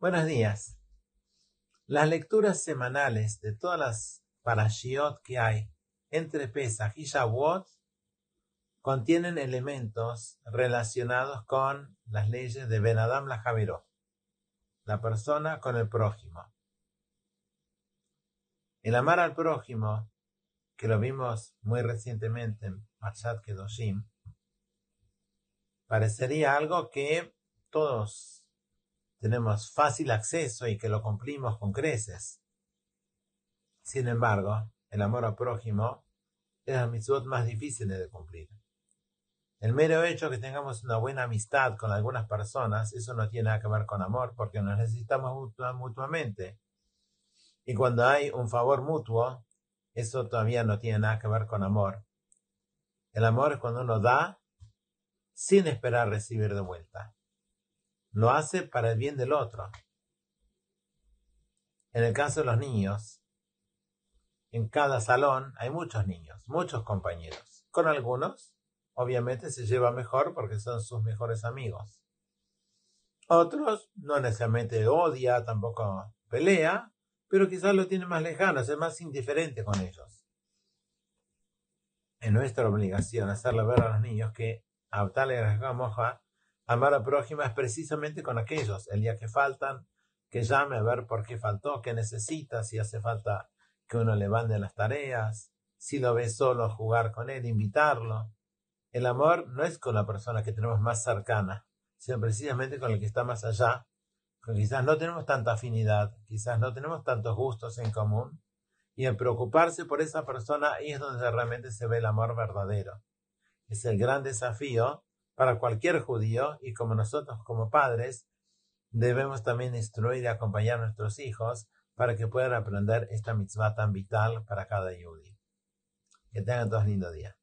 Buenos días. Las lecturas semanales de todas las parashiot que hay entre Pesach y Shavuot contienen elementos relacionados con las leyes de Ben Adam la Javeró, la persona con el prójimo. El amar al prójimo, que lo vimos muy recientemente en Marshat Kedoshim, parecería algo que todos tenemos fácil acceso y que lo cumplimos con creces. Sin embargo, el amor al prójimo es la mitzvot más difícil de cumplir. El mero hecho que tengamos una buena amistad con algunas personas, eso no tiene nada que ver con amor, porque nos necesitamos mutuamente. Y cuando hay un favor mutuo, eso todavía no tiene nada que ver con amor. El amor es cuando uno da sin esperar recibir de vuelta lo hace para el bien del otro. En el caso de los niños, en cada salón hay muchos niños, muchos compañeros. Con algunos, obviamente, se lleva mejor porque son sus mejores amigos. Otros no necesariamente odia, tampoco pelea, pero quizás lo tiene más lejano, es más indiferente con ellos. Es nuestra obligación hacerle ver a los niños que a tal moja Amar a prójima es precisamente con aquellos, el día que faltan, que llame a ver por qué faltó, qué necesita, si hace falta que uno le mande las tareas, si lo ve solo, jugar con él, invitarlo. El amor no es con la persona que tenemos más cercana, sino precisamente con el que está más allá, con quizás no tenemos tanta afinidad, quizás no tenemos tantos gustos en común, y en preocuparse por esa persona ahí es donde realmente se ve el amor verdadero. Es el gran desafío para cualquier judío y como nosotros como padres debemos también instruir y acompañar a nuestros hijos para que puedan aprender esta mitzvah tan vital para cada judío. Que tengan todos lindo día.